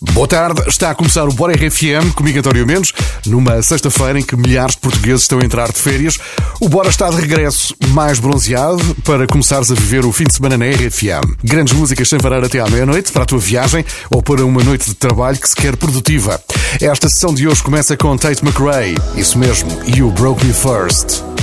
Boa tarde, está a começar o Bora RFM, comigo António Mendes, numa sexta-feira em que milhares de portugueses estão a entrar de férias. O Bora está de regresso mais bronzeado para começares a viver o fim de semana na RFM. Grandes músicas sem parar até à meia-noite para a tua viagem ou para uma noite de trabalho que se quer produtiva. Esta sessão de hoje começa com Tate McRae, isso mesmo, You Broke Me First.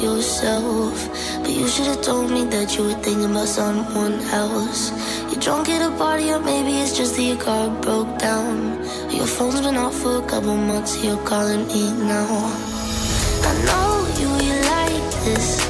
yourself. But you should have told me that you were thinking about someone else. You're drunk at a party, or maybe it's just that your car broke down. Your phone's been off for a couple months, you're calling me now. I know you, you like this.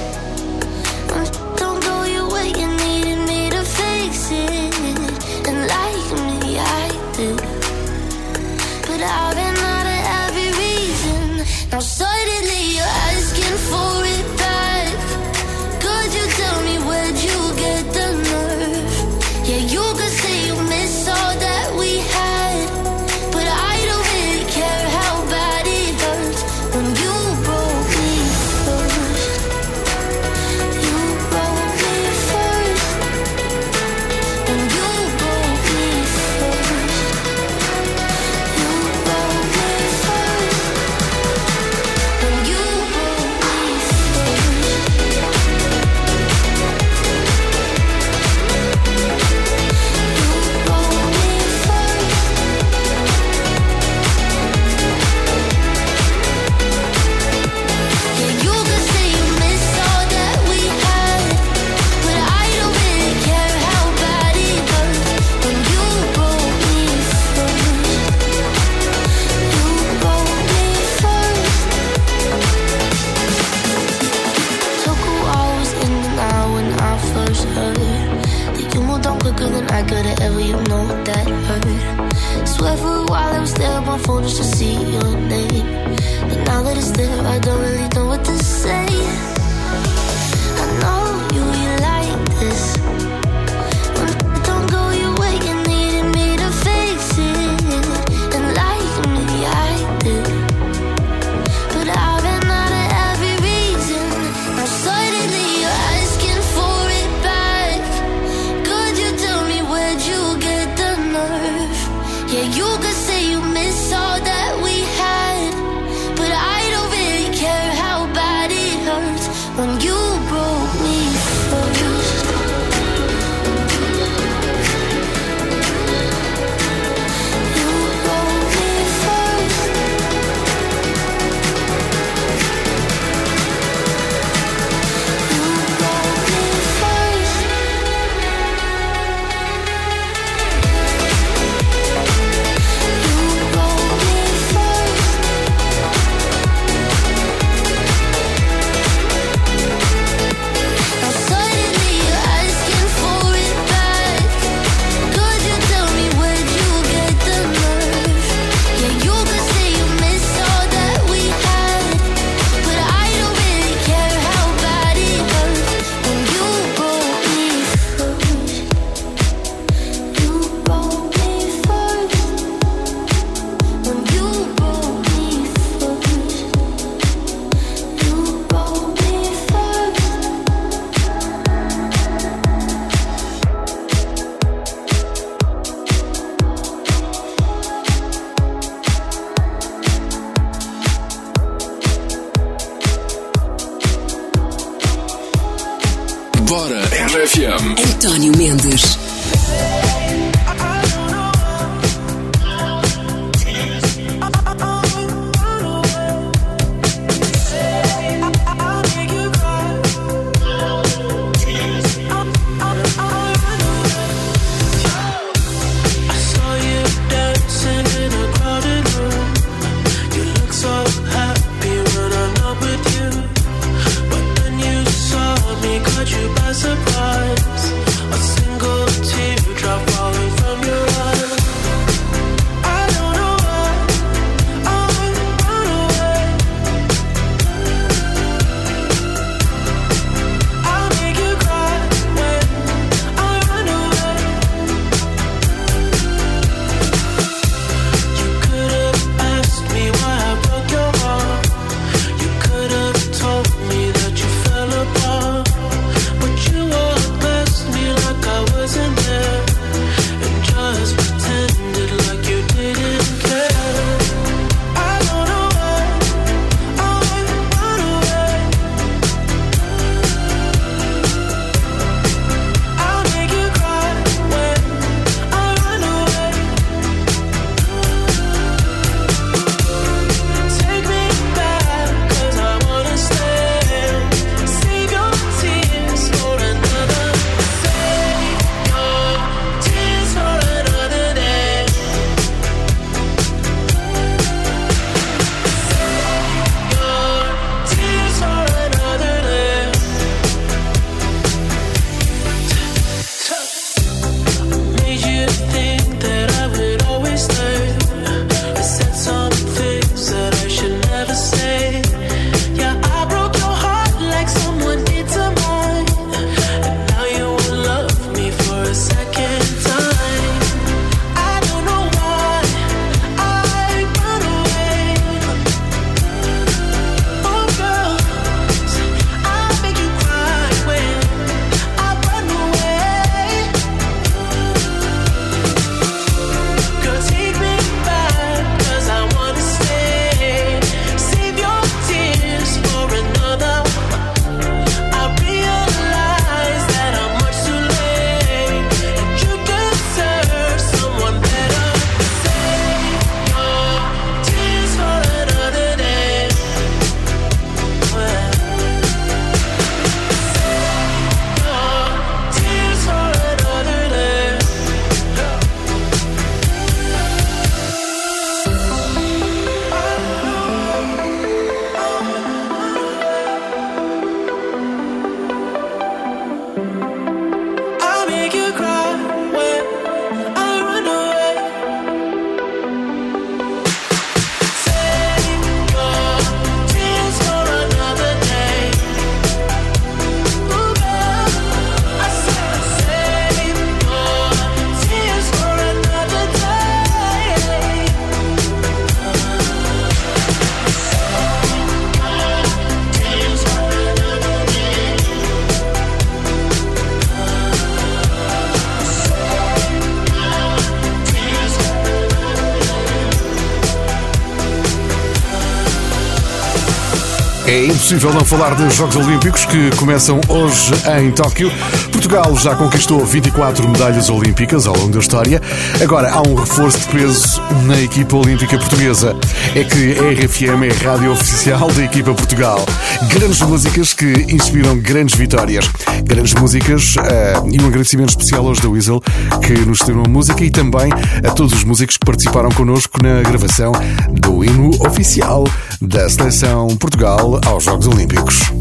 Impossível não falar dos Jogos Olímpicos que começam hoje em Tóquio. Portugal já conquistou 24 medalhas olímpicas ao longo da história. Agora há um reforço de peso na equipa olímpica portuguesa. É que a RFM é a rádio oficial da equipa Portugal. Grandes músicas que inspiram grandes vitórias. Grandes músicas uh, e um agradecimento especial aos da Weasel que nos tiram a música e também a todos os músicos que participaram connosco na gravação do hino oficial da seleção Portugal aos Jogos Olímpicos.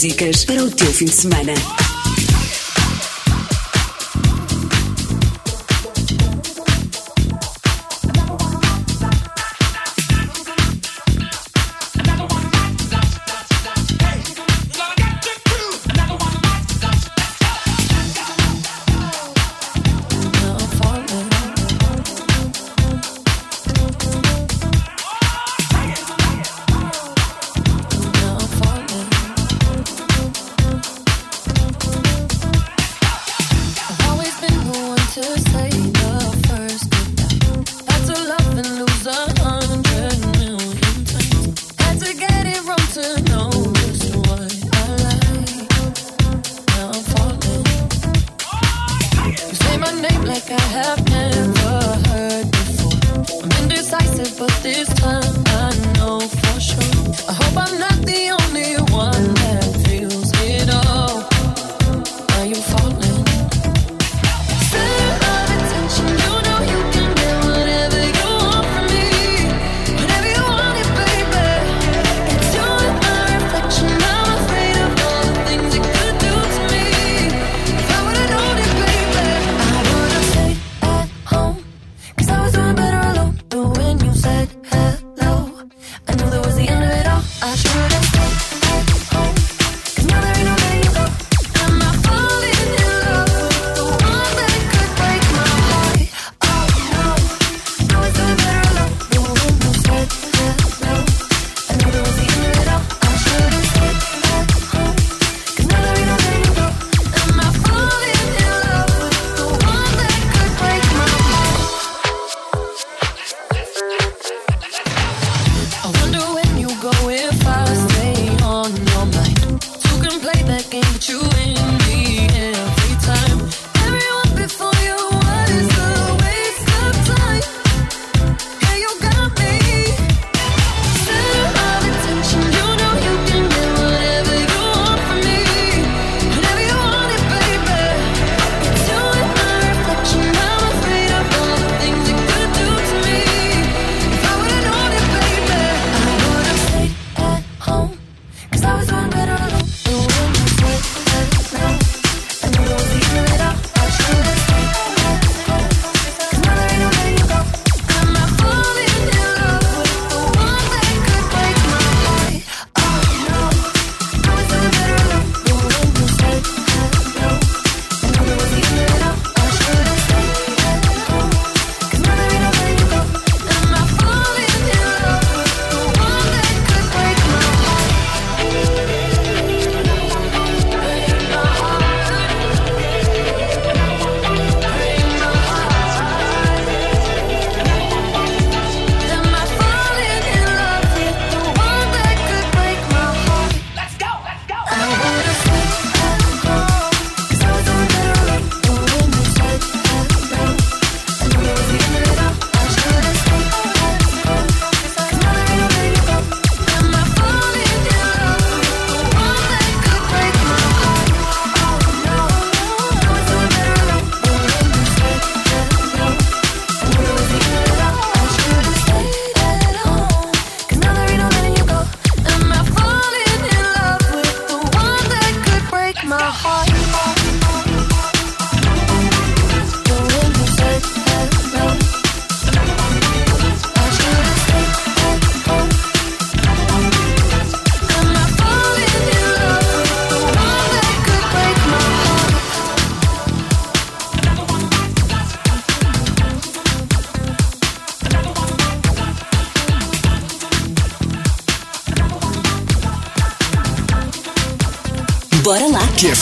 músicas para o teu fim de semana.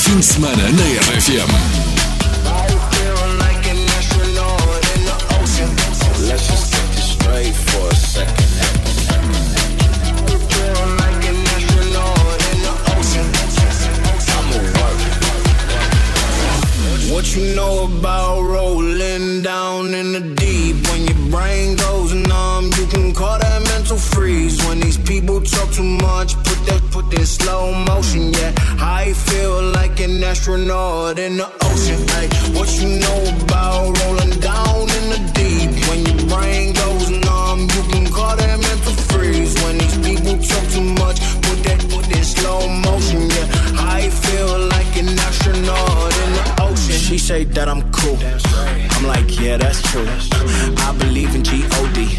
Fin de semana na RFM. What you know about rolling down in the deep? When your brain goes numb, you can call that mental freeze. When these people talk too much, slow motion, yeah. I feel like an astronaut in the ocean, ay. What you know about rolling down in the deep? When your brain goes numb, you can call that mental freeze. When these people talk too much, put that, put that slow motion, yeah. I feel like an astronaut in the ocean. She say that I'm cool. I'm like, yeah, that's true. I believe in G-O-D.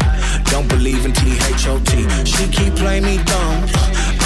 Don't believe in T-H-O-T. She keep playing me dumb.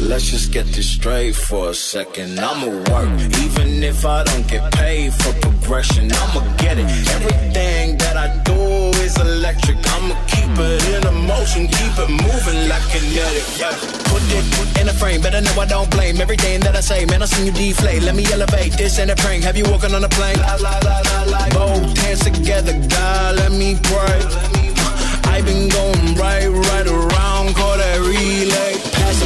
Let's just get this straight for a second. I'ma work, even if I don't get paid for progression. I'ma get it. Everything that I do is electric. I'ma keep it in a motion, keep it moving like kinetic. Yeah. Put it in a frame, better know I don't blame everything that I say. Man, I seen you deflate. Let me elevate. This ain't a prank. Have you walking on a plane? La, la, la, la, la. Both hands together, God, let me pray. I've been going right, right around, call that relay.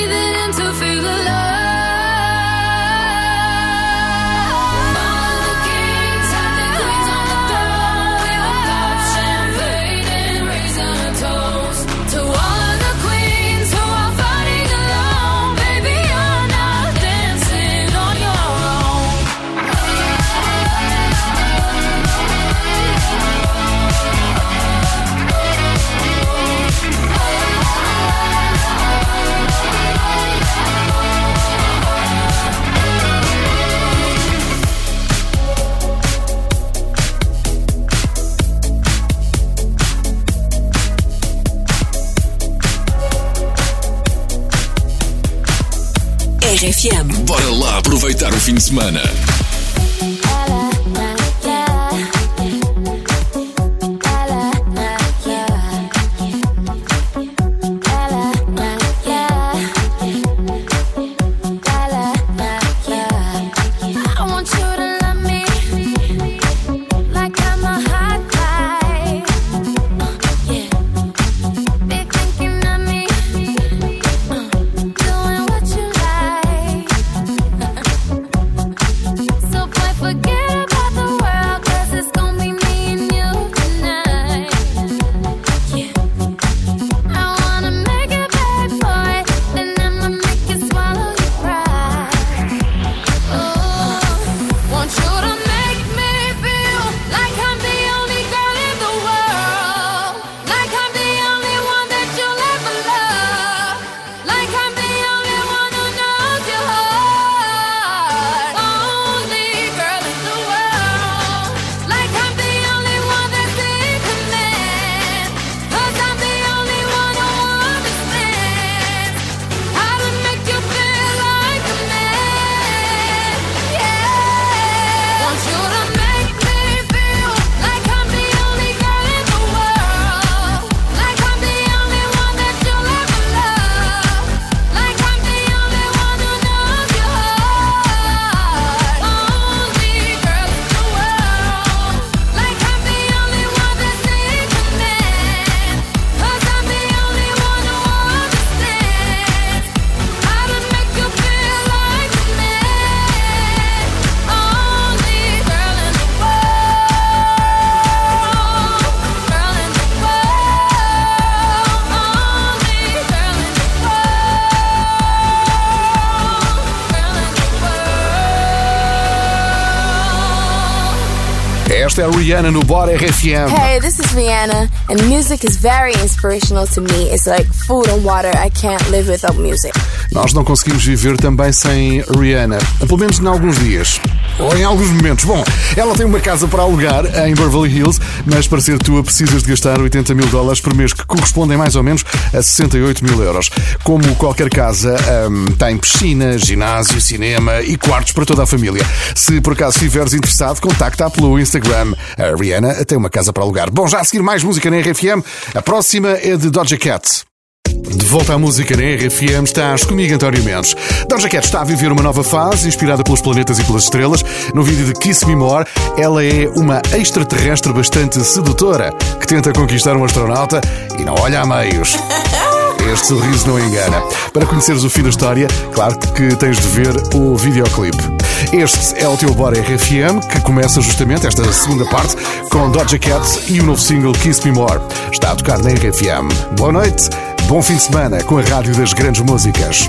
breathing in to feel alive. Aproveitar o fim de semana. É Rihanna no Bora RFM. Hey, this is Rihanna, and music is very inspirational to me. It's like food and water. I can't live without music. Nós não conseguimos viver também sem Rihanna, pelo menos em alguns dias. Ou em alguns momentos. Bom, ela tem uma casa para alugar em Beverly Hills, mas para ser tua precisas de gastar 80 mil dólares por mês, que correspondem mais ou menos a 68 mil euros. Como qualquer casa, hum, tem piscina, ginásio, cinema e quartos para toda a família. Se por acaso estiveres interessado, contacta pelo Instagram. A Rihanna tem uma casa para alugar. Bom, já a seguir mais música na RFM. A próxima é de Doja Cat. De volta à música na RFM, estás comigo, António Mendes. Doja Cat está a viver uma nova fase, inspirada pelos planetas e pelas estrelas. No vídeo de Kiss Me More, ela é uma extraterrestre bastante sedutora, que tenta conquistar um astronauta e não olha a meios. Este sorriso não engana. Para conheceres o fim da história, claro que tens de ver o videoclipe. Este é o teu Bora RFM, que começa justamente esta segunda parte com Doja Cat e o novo single Kiss Me More. Está a tocar na RFM. Boa noite, bom fim de semana com a Rádio das Grandes Músicas.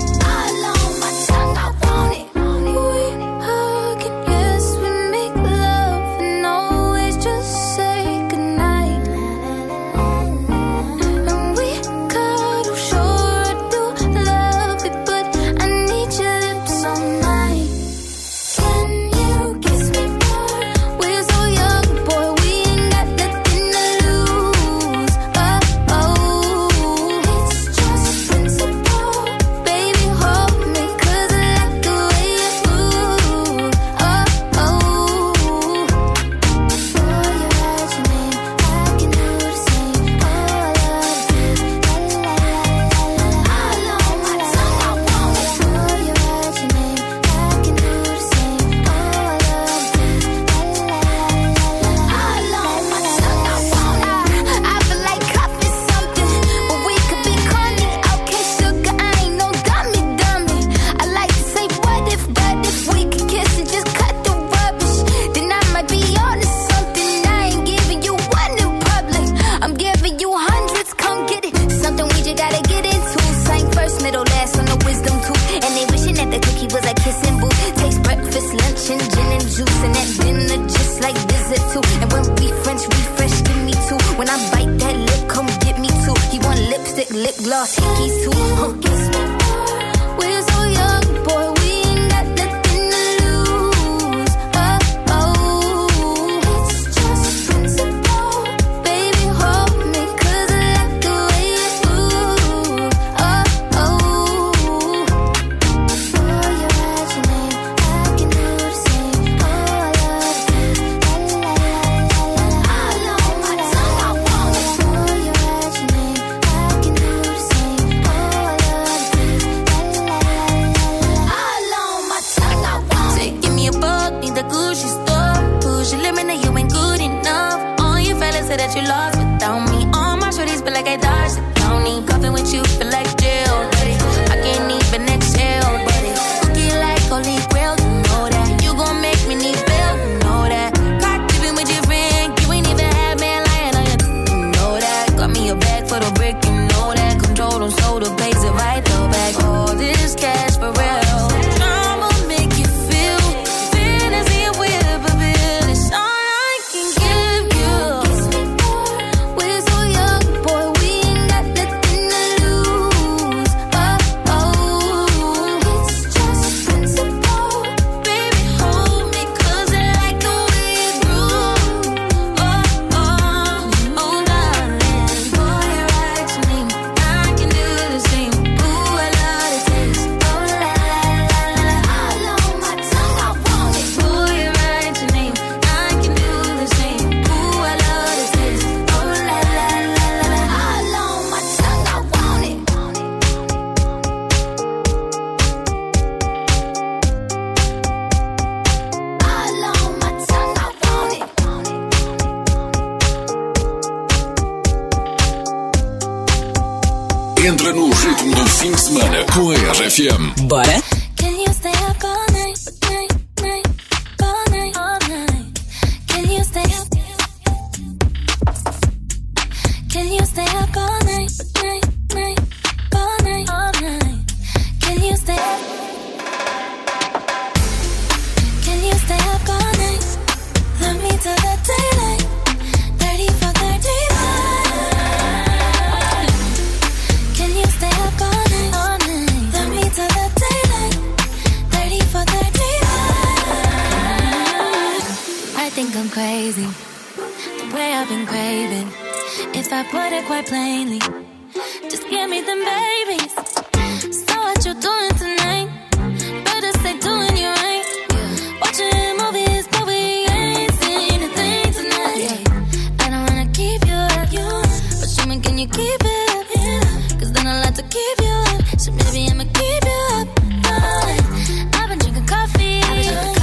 Cause then I like to keep you up. So maybe I'ma keep you up. Darling, I've been drinking coffee.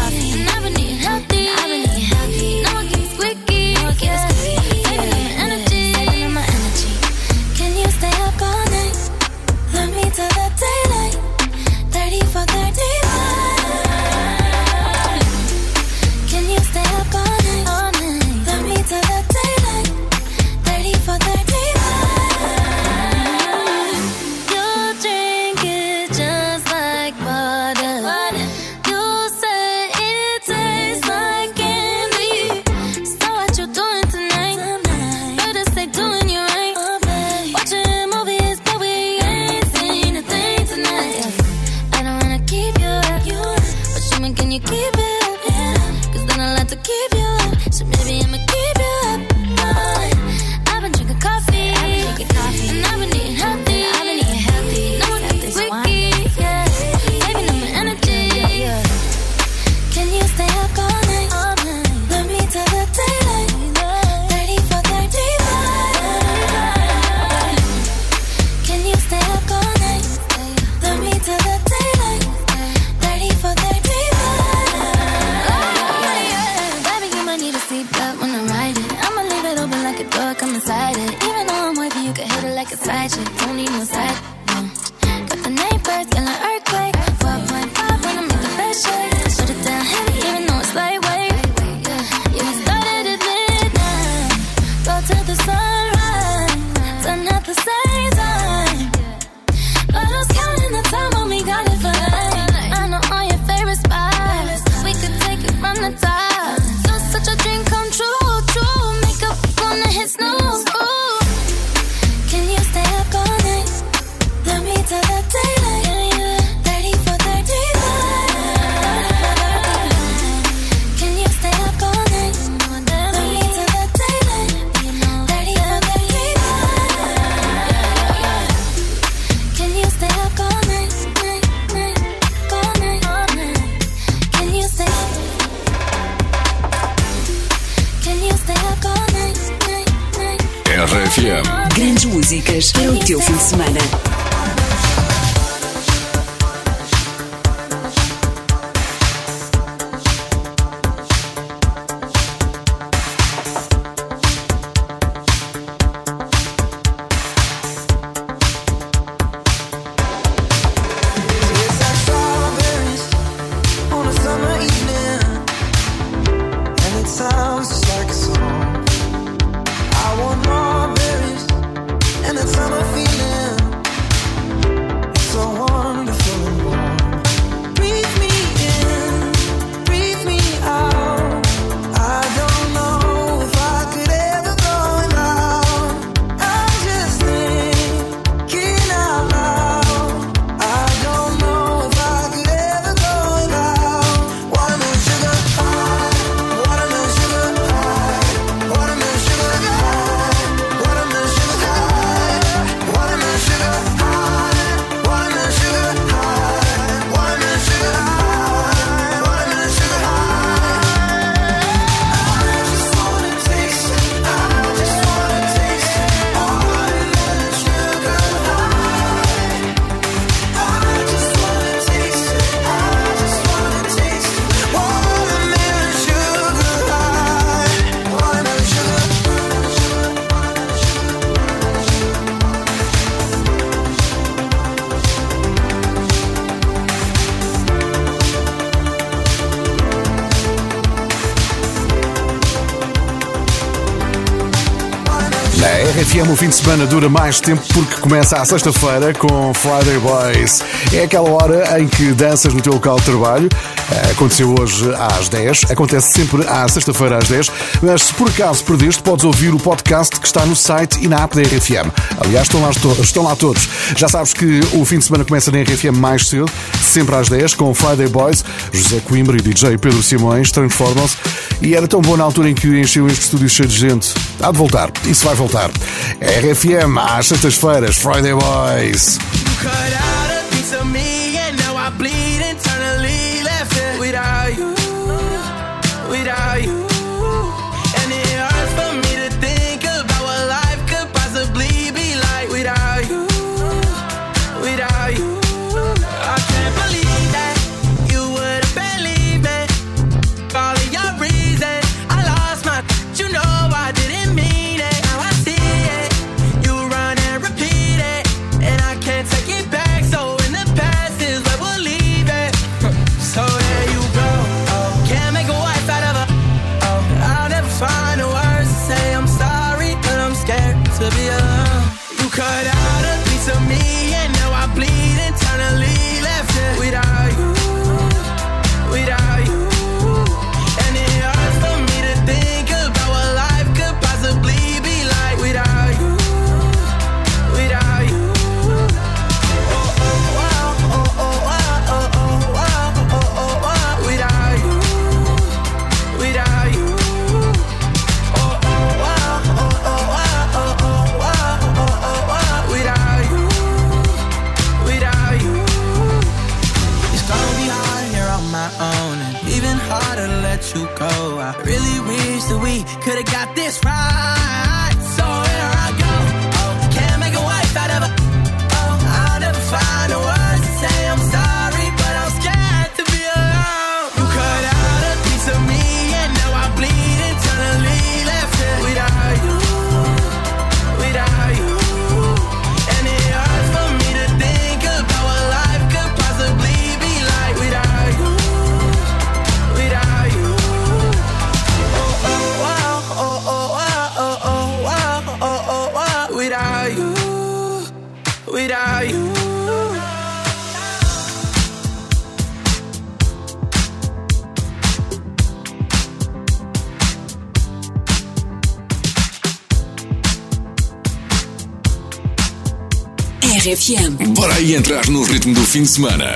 the sunrise, turn at the sunrise. de semana dura mais tempo porque começa à sexta-feira com Friday Boys. É aquela hora em que danças no teu local de trabalho. Eh, aconteceu hoje às 10, acontece sempre à sexta-feira às 10. Mas se por acaso perdeste, podes ouvir o podcast que está no site e na app da RFM. Aliás, estão lá, estão lá todos. Já sabes que o fim de semana começa na RFM mais cedo, sempre às 10, com Friday Boys. José Coimbra e DJ Pedro Simões transformam-se e era tão bom na altura em que encheu este estúdio cheio de gente. Há de voltar, isso vai voltar. RFM, às sextas-feiras, Friday Boys. without you. RFM. Bora aí entrar no ritmo do fim de semana.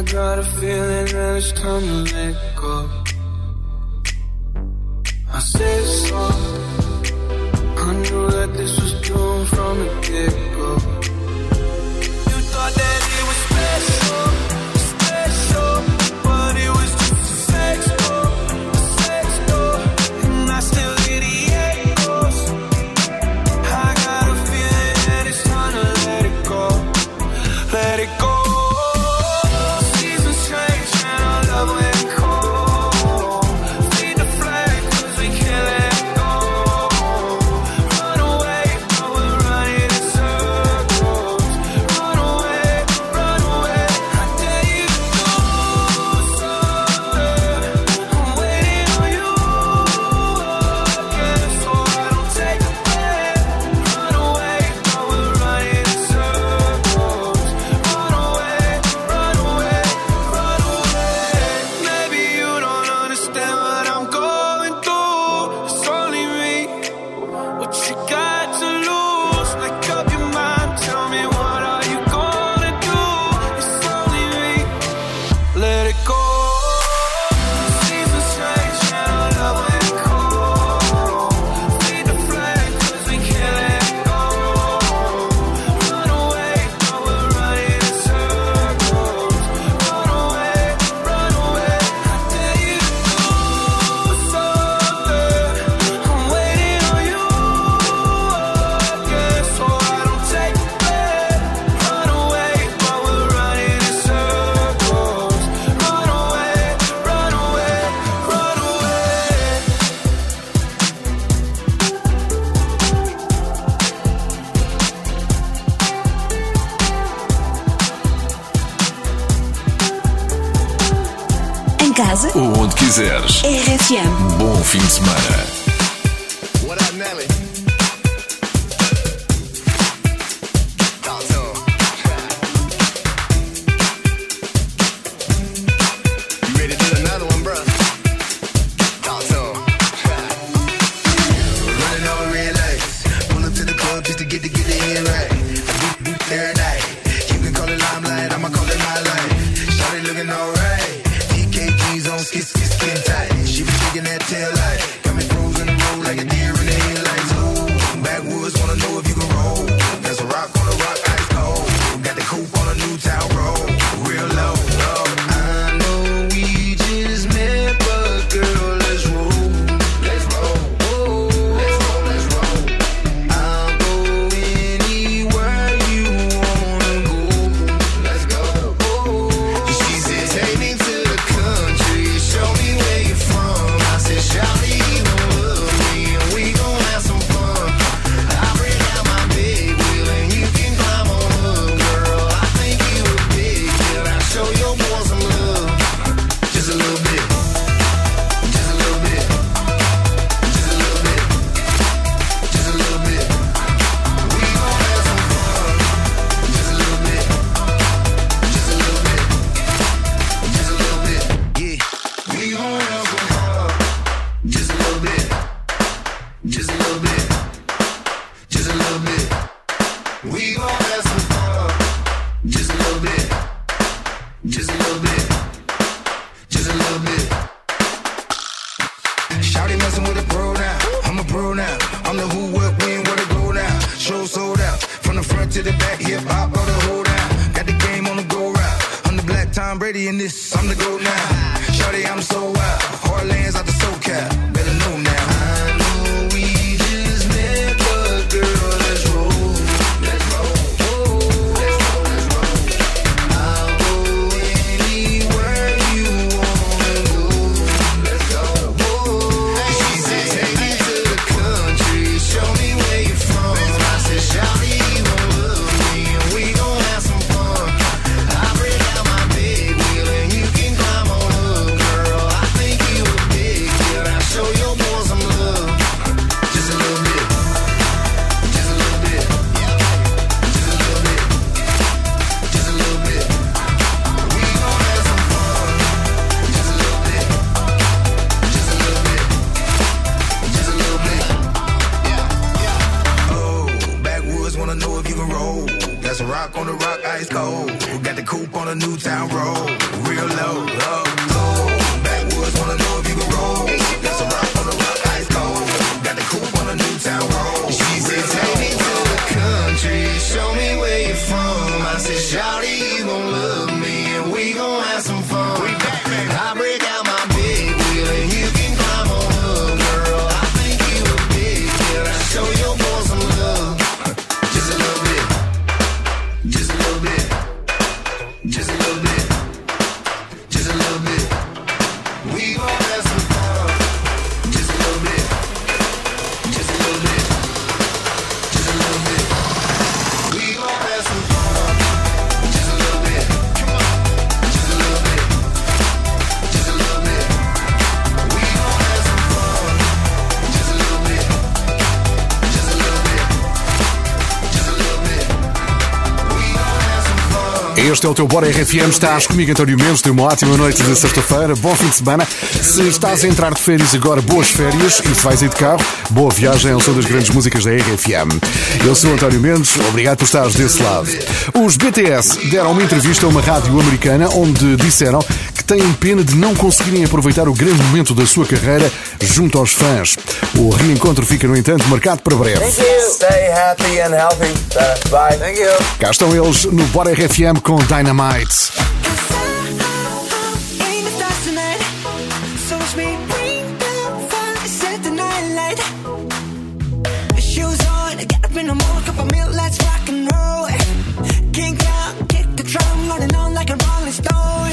I got a feeling that it's time to let go. I said so. I knew that this was doomed from the get go. You thought that it was special. casa ou onde quiseres. RFM. Bom fim de semana. Este é o teu Bora RFM. Estás comigo, António Mendes. Tenha uma ótima noite de sexta-feira. Bom fim de semana. Se estás a entrar de férias agora, boas férias. E se vais ir de carro, boa viagem ao som das grandes músicas da RFM. Eu sou António Mendes. Obrigado por estares desse lado. Os BTS deram uma entrevista a uma rádio americana onde disseram têm pena de não conseguirem aproveitar o grande momento da sua carreira junto aos fãs. O reencontro fica, no entanto, marcado para breve. Thank you. Stay happy and healthy. Uh, bye. Thank you. Cá estão eles no Bora RFM com Dynamite. Let's rock and roll. Out, kick the drum, on like a rolling stone.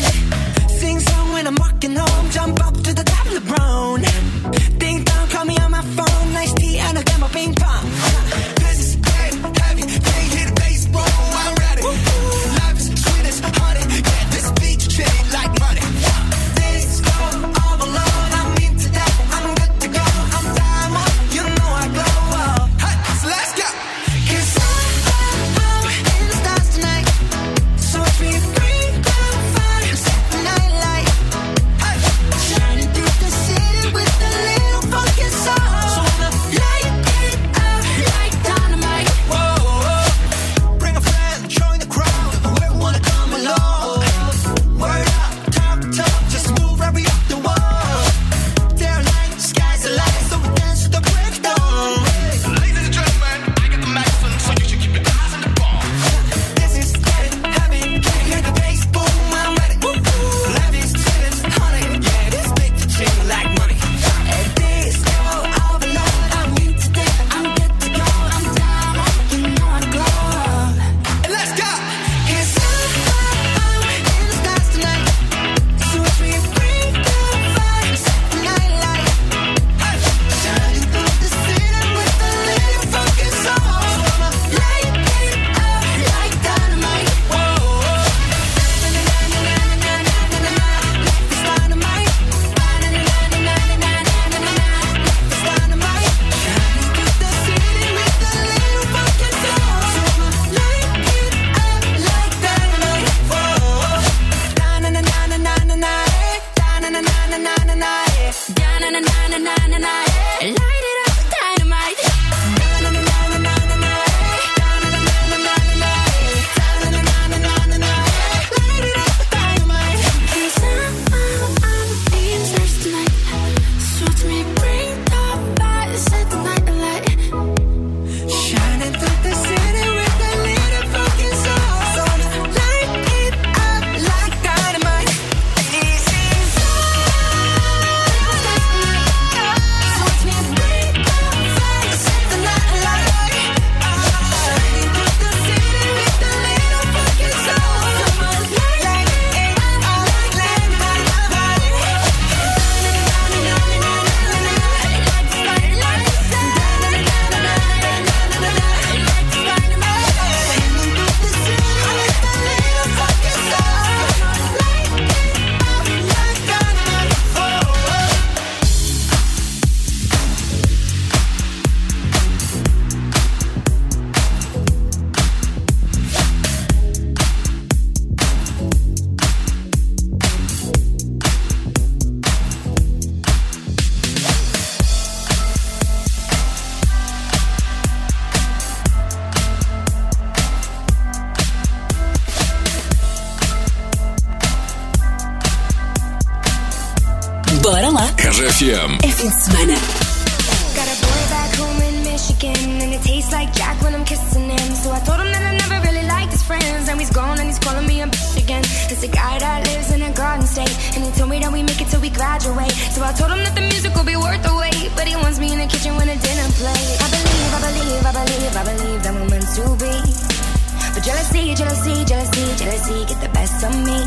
Tastes like Jack when I'm kissing him. So I told him that I never really liked his friends. Now he's gone and he's calling me a bitch again. It's a guy that lives in a garden state, and he told me that we make it till we graduate. So I told him that the music will be worth the wait, but he wants me in the kitchen when the dinner plate. I believe, I believe, I believe, I believe that we're meant to be. But jealousy, jealousy, jealousy, jealousy get the best of me.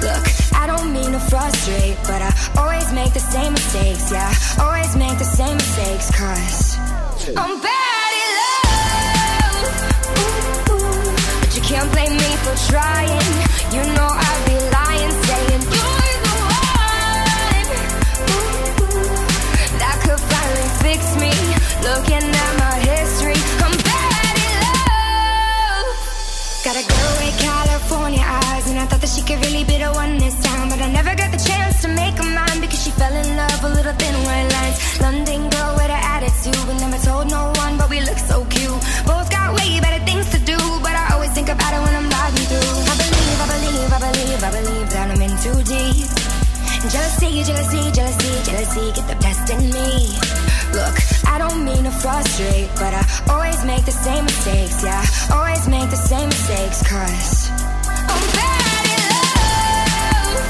Look, I don't mean to frustrate, but I always make the same mistakes. Yeah, always make the same mistakes, cause I'm bad can't blame me for trying. You know I'd be lying, saying you're the one. That could finally fix me. Looking at my history, I'm at love. Got a girl with California eyes, and I thought that she could really be the one this time. But I never got the chance to make her mine because she fell in love with little thin white lines. London girl with attitude, but never told no one, but we look so cute. Both got way better things to do, but I think about it when I'm riding through. I believe, I believe, I believe, I believe that I'm in too deep. Jealousy, jealousy, jealousy, jealousy get the best in me. Look, I don't mean to frustrate, but I always make the same mistakes. Yeah, always make the same mistakes, cause I'm bad at love.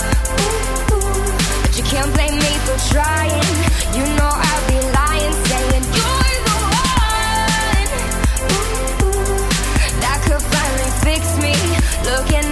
But you can't blame me for trying. You know I'd be lying, Looking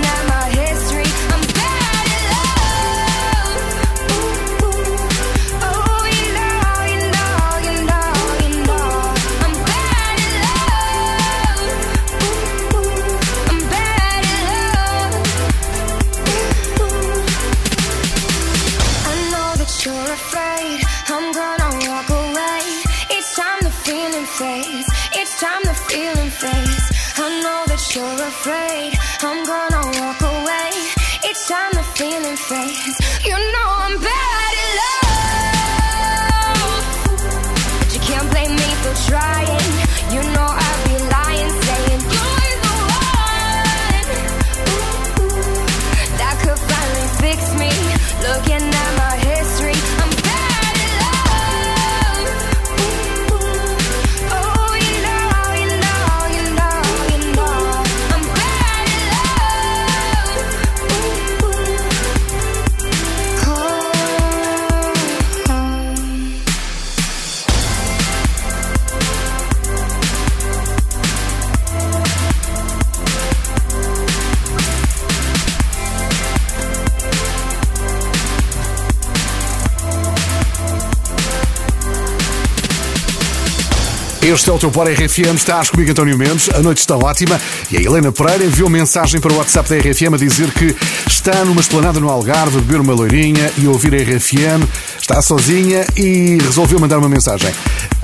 Este é o teu Bora RFM, estás comigo António Mendes, a noite está ótima. E a Helena Pereira enviou mensagem para o WhatsApp da RFM a dizer que está numa esplanada no Algarve a beber uma loirinha e ouvir a RFM, está sozinha e resolveu mandar uma mensagem.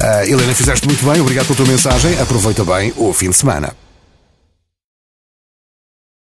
Ah, Helena, fizeste muito bem, obrigado pela tua mensagem, aproveita bem o fim de semana.